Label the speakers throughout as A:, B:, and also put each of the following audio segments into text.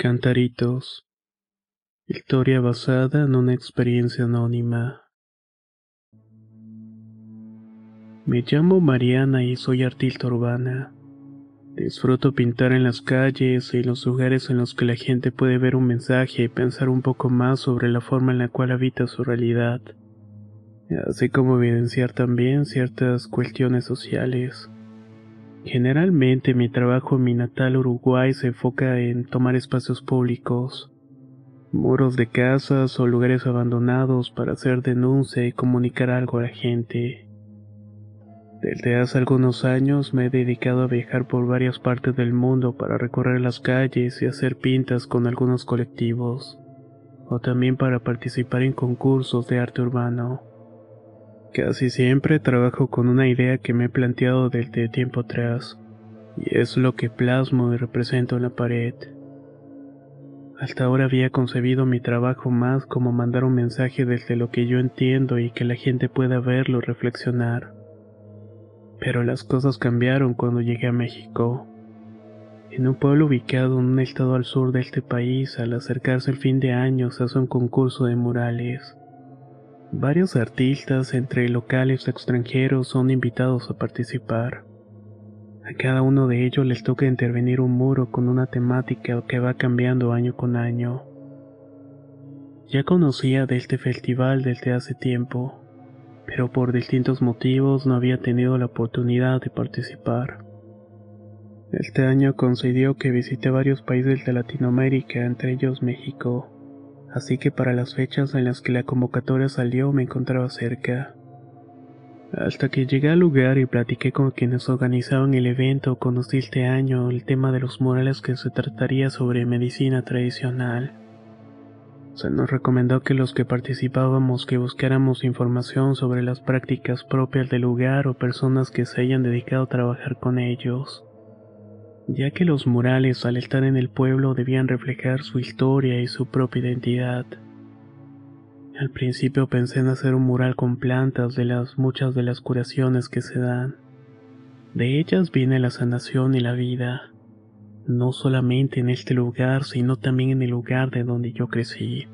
A: Cantaritos. Historia basada en una experiencia anónima. Me llamo Mariana y soy artista urbana. Disfruto pintar en las calles y los lugares en los que la gente puede ver un mensaje y pensar un poco más sobre la forma en la cual habita su realidad, así como evidenciar también ciertas cuestiones sociales. Generalmente mi trabajo en mi natal Uruguay se enfoca en tomar espacios públicos, muros de casas o lugares abandonados para hacer denuncia y comunicar algo a la gente. Desde hace algunos años me he dedicado a viajar por varias partes del mundo para recorrer las calles y hacer pintas con algunos colectivos, o también para participar en concursos de arte urbano. Casi siempre trabajo con una idea que me he planteado desde tiempo atrás, y es lo que plasmo y represento en la pared. Hasta ahora había concebido mi trabajo más como mandar un mensaje desde lo que yo entiendo y que la gente pueda verlo reflexionar. Pero las cosas cambiaron cuando llegué a México. En un pueblo ubicado en un estado al sur de este país, al acercarse el fin de año se hace un concurso de murales. Varios artistas, entre locales y extranjeros, son invitados a participar. A cada uno de ellos les toca intervenir un muro con una temática que va cambiando año con año. Ya conocía de este festival desde hace tiempo, pero por distintos motivos no había tenido la oportunidad de participar. Este año coincidió que visité varios países de Latinoamérica, entre ellos México, así que para las fechas en las que la convocatoria salió me encontraba cerca. Hasta que llegué al lugar y platiqué con quienes organizaban el evento, conocí este año el tema de los murales que se trataría sobre medicina tradicional. Se nos recomendó que los que participábamos que buscáramos información sobre las prácticas propias del lugar o personas que se hayan dedicado a trabajar con ellos, ya que los murales al estar en el pueblo debían reflejar su historia y su propia identidad. Al principio pensé en hacer un mural con plantas de las muchas de las curaciones que se dan. De ellas viene la sanación y la vida no solamente en este lugar, sino también en el lugar de donde yo crecí.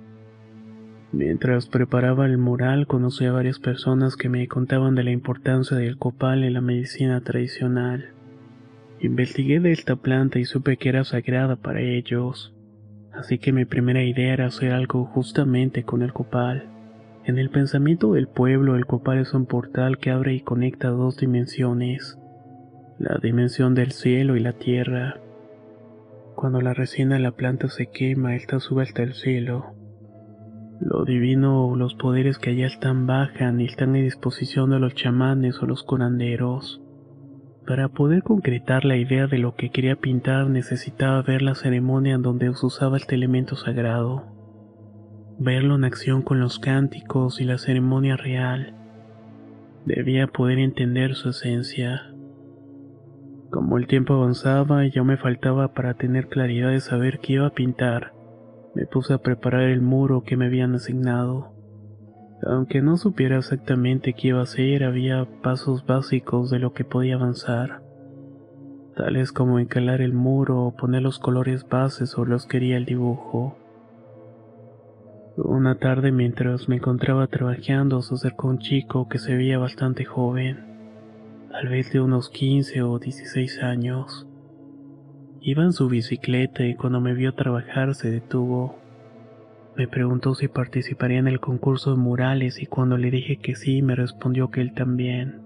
A: Mientras preparaba el mural conocí a varias personas que me contaban de la importancia del copal en la medicina tradicional. Investigué de esta planta y supe que era sagrada para ellos, así que mi primera idea era hacer algo justamente con el copal. En el pensamiento del pueblo el copal es un portal que abre y conecta dos dimensiones, la dimensión del cielo y la tierra. Cuando la resina de la planta se quema, esta sube hasta el cielo. Lo divino o los poderes que allá están bajan y están a disposición de los chamanes o los curanderos. Para poder concretar la idea de lo que quería pintar necesitaba ver la ceremonia en donde se usaba este elemento sagrado. Verlo en acción con los cánticos y la ceremonia real. Debía poder entender su esencia. Como el tiempo avanzaba y yo me faltaba para tener claridad de saber qué iba a pintar, me puse a preparar el muro que me habían asignado. Aunque no supiera exactamente qué iba a hacer, había pasos básicos de lo que podía avanzar, tales como encalar el muro o poner los colores bases sobre los que quería el dibujo. Una tarde mientras me encontraba trabajando se acercó un chico que se veía bastante joven tal vez de unos 15 o 16 años. Iba en su bicicleta y cuando me vio trabajar se detuvo. Me preguntó si participaría en el concurso de murales y cuando le dije que sí me respondió que él también.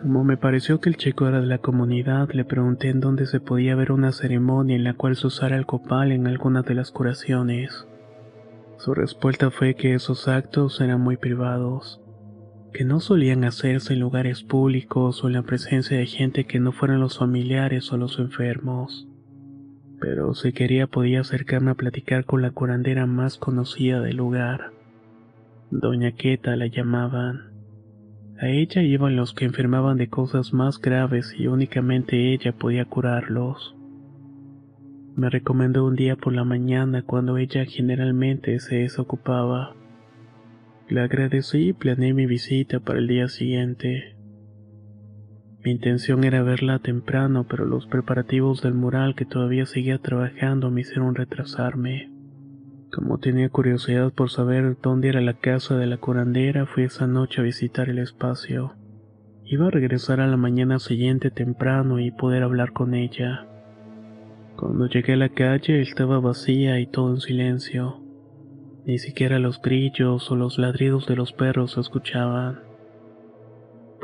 A: Como me pareció que el chico era de la comunidad, le pregunté en dónde se podía ver una ceremonia en la cual se usara el copal en alguna de las curaciones. Su respuesta fue que esos actos eran muy privados que no solían hacerse en lugares públicos o en la presencia de gente que no fueran los familiares o los enfermos. Pero si quería podía acercarme a platicar con la curandera más conocida del lugar. Doña Queta la llamaban. A ella iban los que enfermaban de cosas más graves y únicamente ella podía curarlos. Me recomendó un día por la mañana cuando ella generalmente se desocupaba. Le agradecí y planeé mi visita para el día siguiente. Mi intención era verla temprano, pero los preparativos del mural que todavía seguía trabajando me hicieron retrasarme. Como tenía curiosidad por saber dónde era la casa de la curandera, fui esa noche a visitar el espacio. Iba a regresar a la mañana siguiente temprano y poder hablar con ella. Cuando llegué a la calle estaba vacía y todo en silencio. Ni siquiera los grillos o los ladridos de los perros se escuchaban.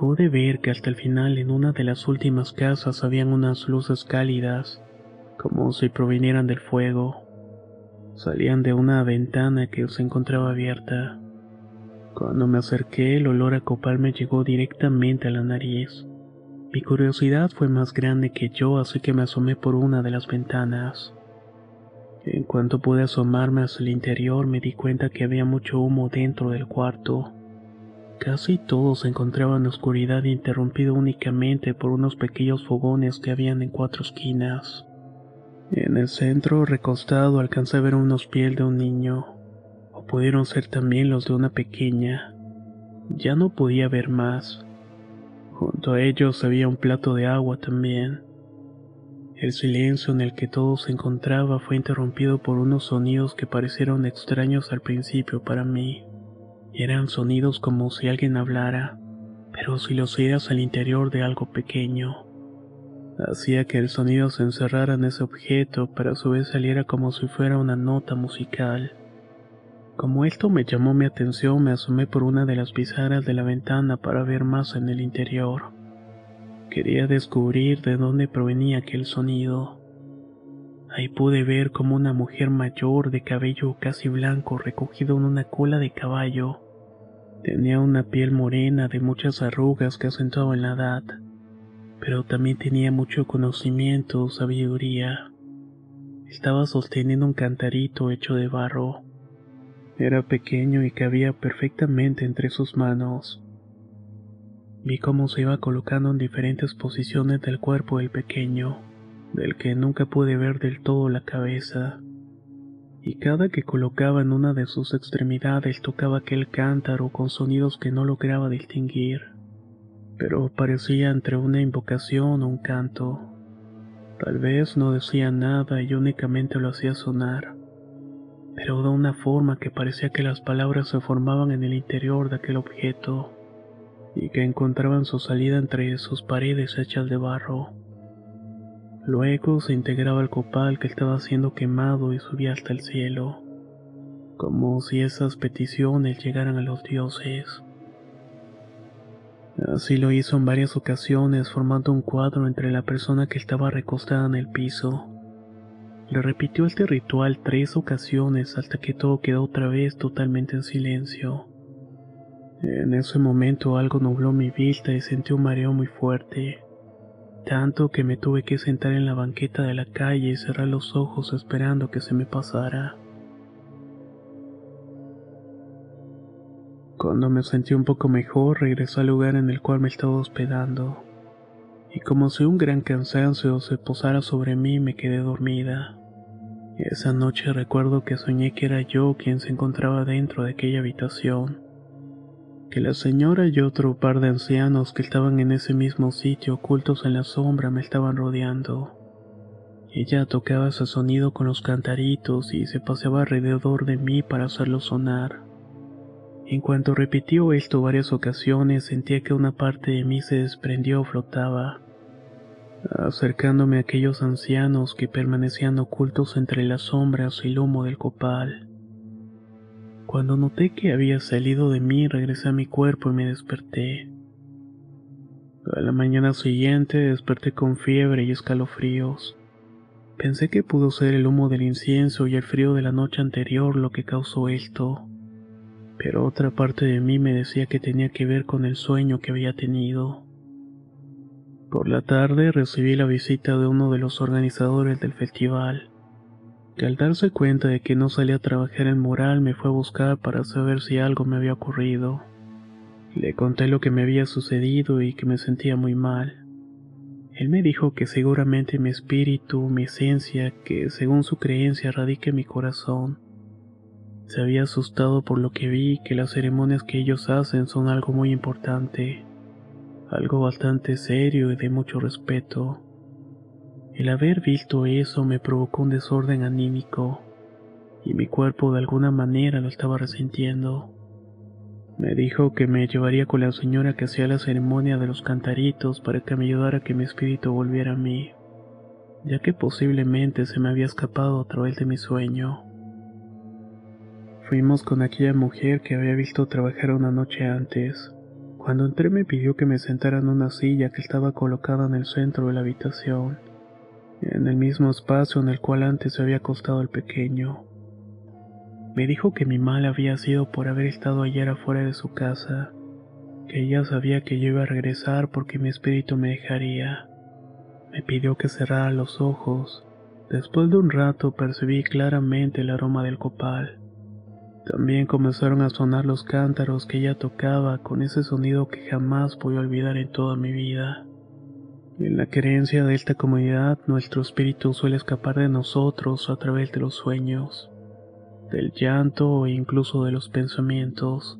A: Pude ver que hasta el final en una de las últimas casas habían unas luces cálidas, como si provinieran del fuego. Salían de una ventana que se encontraba abierta. Cuando me acerqué, el olor a copal me llegó directamente a la nariz. Mi curiosidad fue más grande que yo, así que me asomé por una de las ventanas. En cuanto pude asomarme hacia el interior, me di cuenta que había mucho humo dentro del cuarto. Casi todo se encontraba en oscuridad interrumpido únicamente por unos pequeños fogones que habían en cuatro esquinas. En el centro, recostado, alcancé a ver unos pies de un niño, o pudieron ser también los de una pequeña. Ya no podía ver más. Junto a ellos había un plato de agua también. El silencio en el que todo se encontraba fue interrumpido por unos sonidos que parecieron extraños al principio para mí. Eran sonidos como si alguien hablara, pero si los oías al interior de algo pequeño. Hacía que el sonido se encerrara en ese objeto, pero a su vez saliera como si fuera una nota musical. Como esto me llamó mi atención, me asomé por una de las pizarras de la ventana para ver más en el interior. Quería descubrir de dónde provenía aquel sonido. Ahí pude ver como una mujer mayor de cabello casi blanco recogido en una cola de caballo. Tenía una piel morena de muchas arrugas que acentuaban la edad, pero también tenía mucho conocimiento, sabiduría. Estaba sosteniendo un cantarito hecho de barro. Era pequeño y cabía perfectamente entre sus manos. Vi cómo se iba colocando en diferentes posiciones del cuerpo del pequeño, del que nunca pude ver del todo la cabeza. Y cada que colocaba en una de sus extremidades tocaba aquel cántaro con sonidos que no lograba distinguir, pero parecía entre una invocación o un canto. Tal vez no decía nada y únicamente lo hacía sonar pero de una forma que parecía que las palabras se formaban en el interior de aquel objeto y que encontraban su salida entre sus paredes hechas de barro. Luego se integraba el copal que estaba siendo quemado y subía hasta el cielo, como si esas peticiones llegaran a los dioses. Así lo hizo en varias ocasiones formando un cuadro entre la persona que estaba recostada en el piso le repitió este ritual tres ocasiones hasta que todo quedó otra vez totalmente en silencio. En ese momento algo nubló mi vista y sentí un mareo muy fuerte, tanto que me tuve que sentar en la banqueta de la calle y cerrar los ojos esperando que se me pasara. Cuando me sentí un poco mejor, regresé al lugar en el cual me estaba hospedando, y como si un gran cansancio se posara sobre mí, me quedé dormida. Esa noche recuerdo que soñé que era yo quien se encontraba dentro de aquella habitación, que la señora y otro par de ancianos que estaban en ese mismo sitio ocultos en la sombra me estaban rodeando. Ella tocaba ese sonido con los cantaritos y se paseaba alrededor de mí para hacerlo sonar. En cuanto repitió esto varias ocasiones sentía que una parte de mí se desprendió o flotaba acercándome a aquellos ancianos que permanecían ocultos entre las sombras y el humo del copal. Cuando noté que había salido de mí, regresé a mi cuerpo y me desperté. A la mañana siguiente desperté con fiebre y escalofríos. Pensé que pudo ser el humo del incienso y el frío de la noche anterior lo que causó esto, pero otra parte de mí me decía que tenía que ver con el sueño que había tenido. Por la tarde recibí la visita de uno de los organizadores del festival, que al darse cuenta de que no salía a trabajar en mural me fue a buscar para saber si algo me había ocurrido. Le conté lo que me había sucedido y que me sentía muy mal. Él me dijo que seguramente mi espíritu, mi esencia, que según su creencia radica en mi corazón, se había asustado por lo que vi que las ceremonias que ellos hacen son algo muy importante, algo bastante serio y de mucho respeto. El haber visto eso me provocó un desorden anímico, y mi cuerpo de alguna manera lo estaba resintiendo. Me dijo que me llevaría con la señora que hacía la ceremonia de los cantaritos para que me ayudara a que mi espíritu volviera a mí, ya que posiblemente se me había escapado a través de mi sueño. Fuimos con aquella mujer que había visto trabajar una noche antes. Cuando entré me pidió que me sentara en una silla que estaba colocada en el centro de la habitación, en el mismo espacio en el cual antes se había acostado el pequeño. Me dijo que mi mal había sido por haber estado ayer afuera de su casa, que ella sabía que yo iba a regresar porque mi espíritu me dejaría. Me pidió que cerrara los ojos. Después de un rato percibí claramente el aroma del copal. También comenzaron a sonar los cántaros que ella tocaba con ese sonido que jamás voy a olvidar en toda mi vida. En la creencia de esta comunidad, nuestro espíritu suele escapar de nosotros a través de los sueños, del llanto e incluso de los pensamientos.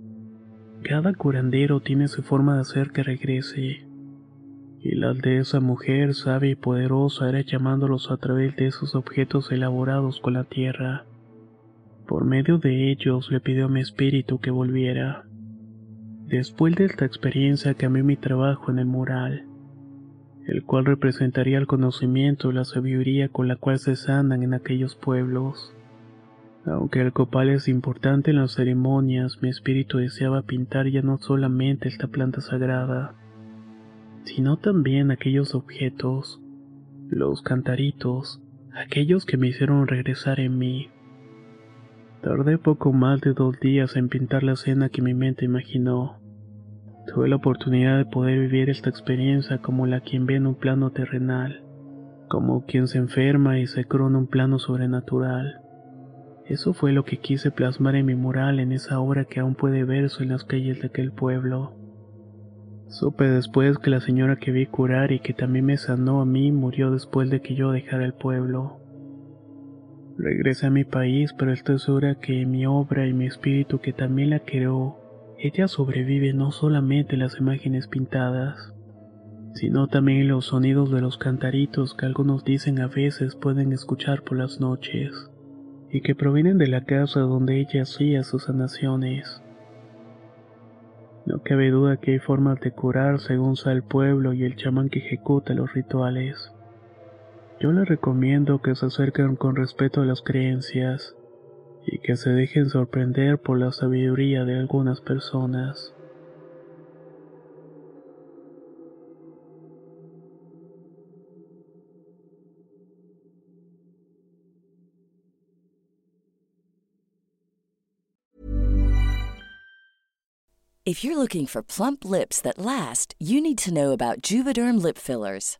A: Cada curandero tiene su forma de hacer que regrese, y la de esa mujer sabia y poderosa era llamándolos a través de esos objetos elaborados con la tierra. Por medio de ellos le pidió a mi espíritu que volviera. Después de esta experiencia cambié mi trabajo en el mural, el cual representaría el conocimiento y la sabiduría con la cual se sanan en aquellos pueblos. Aunque el copal es importante en las ceremonias, mi espíritu deseaba pintar ya no solamente esta planta sagrada, sino también aquellos objetos, los cantaritos, aquellos que me hicieron regresar en mí. Tardé poco más de dos días en pintar la escena que mi mente imaginó. Tuve la oportunidad de poder vivir esta experiencia como la quien ve en un plano terrenal, como quien se enferma y se crona un plano sobrenatural. Eso fue lo que quise plasmar en mi mural en esa obra que aún puede verse en las calles de aquel pueblo. Supe después que la señora que vi curar y que también me sanó a mí murió después de que yo dejara el pueblo. Regresé a mi país, pero estoy segura que mi obra y mi espíritu que también la creó, ella sobrevive no solamente en las imágenes pintadas, sino también los sonidos de los cantaritos que algunos dicen a veces pueden escuchar por las noches, y que provienen de la casa donde ella hacía sus sanaciones. No cabe duda que hay formas de curar según sea el pueblo y el chamán que ejecuta los rituales. Yo les recomiendo que se acerquen con respeto a las creencias y que se dejen sorprender por la sabiduría de algunas personas.
B: If you're looking for plump lips that last, you need to know about Juvederm lip fillers.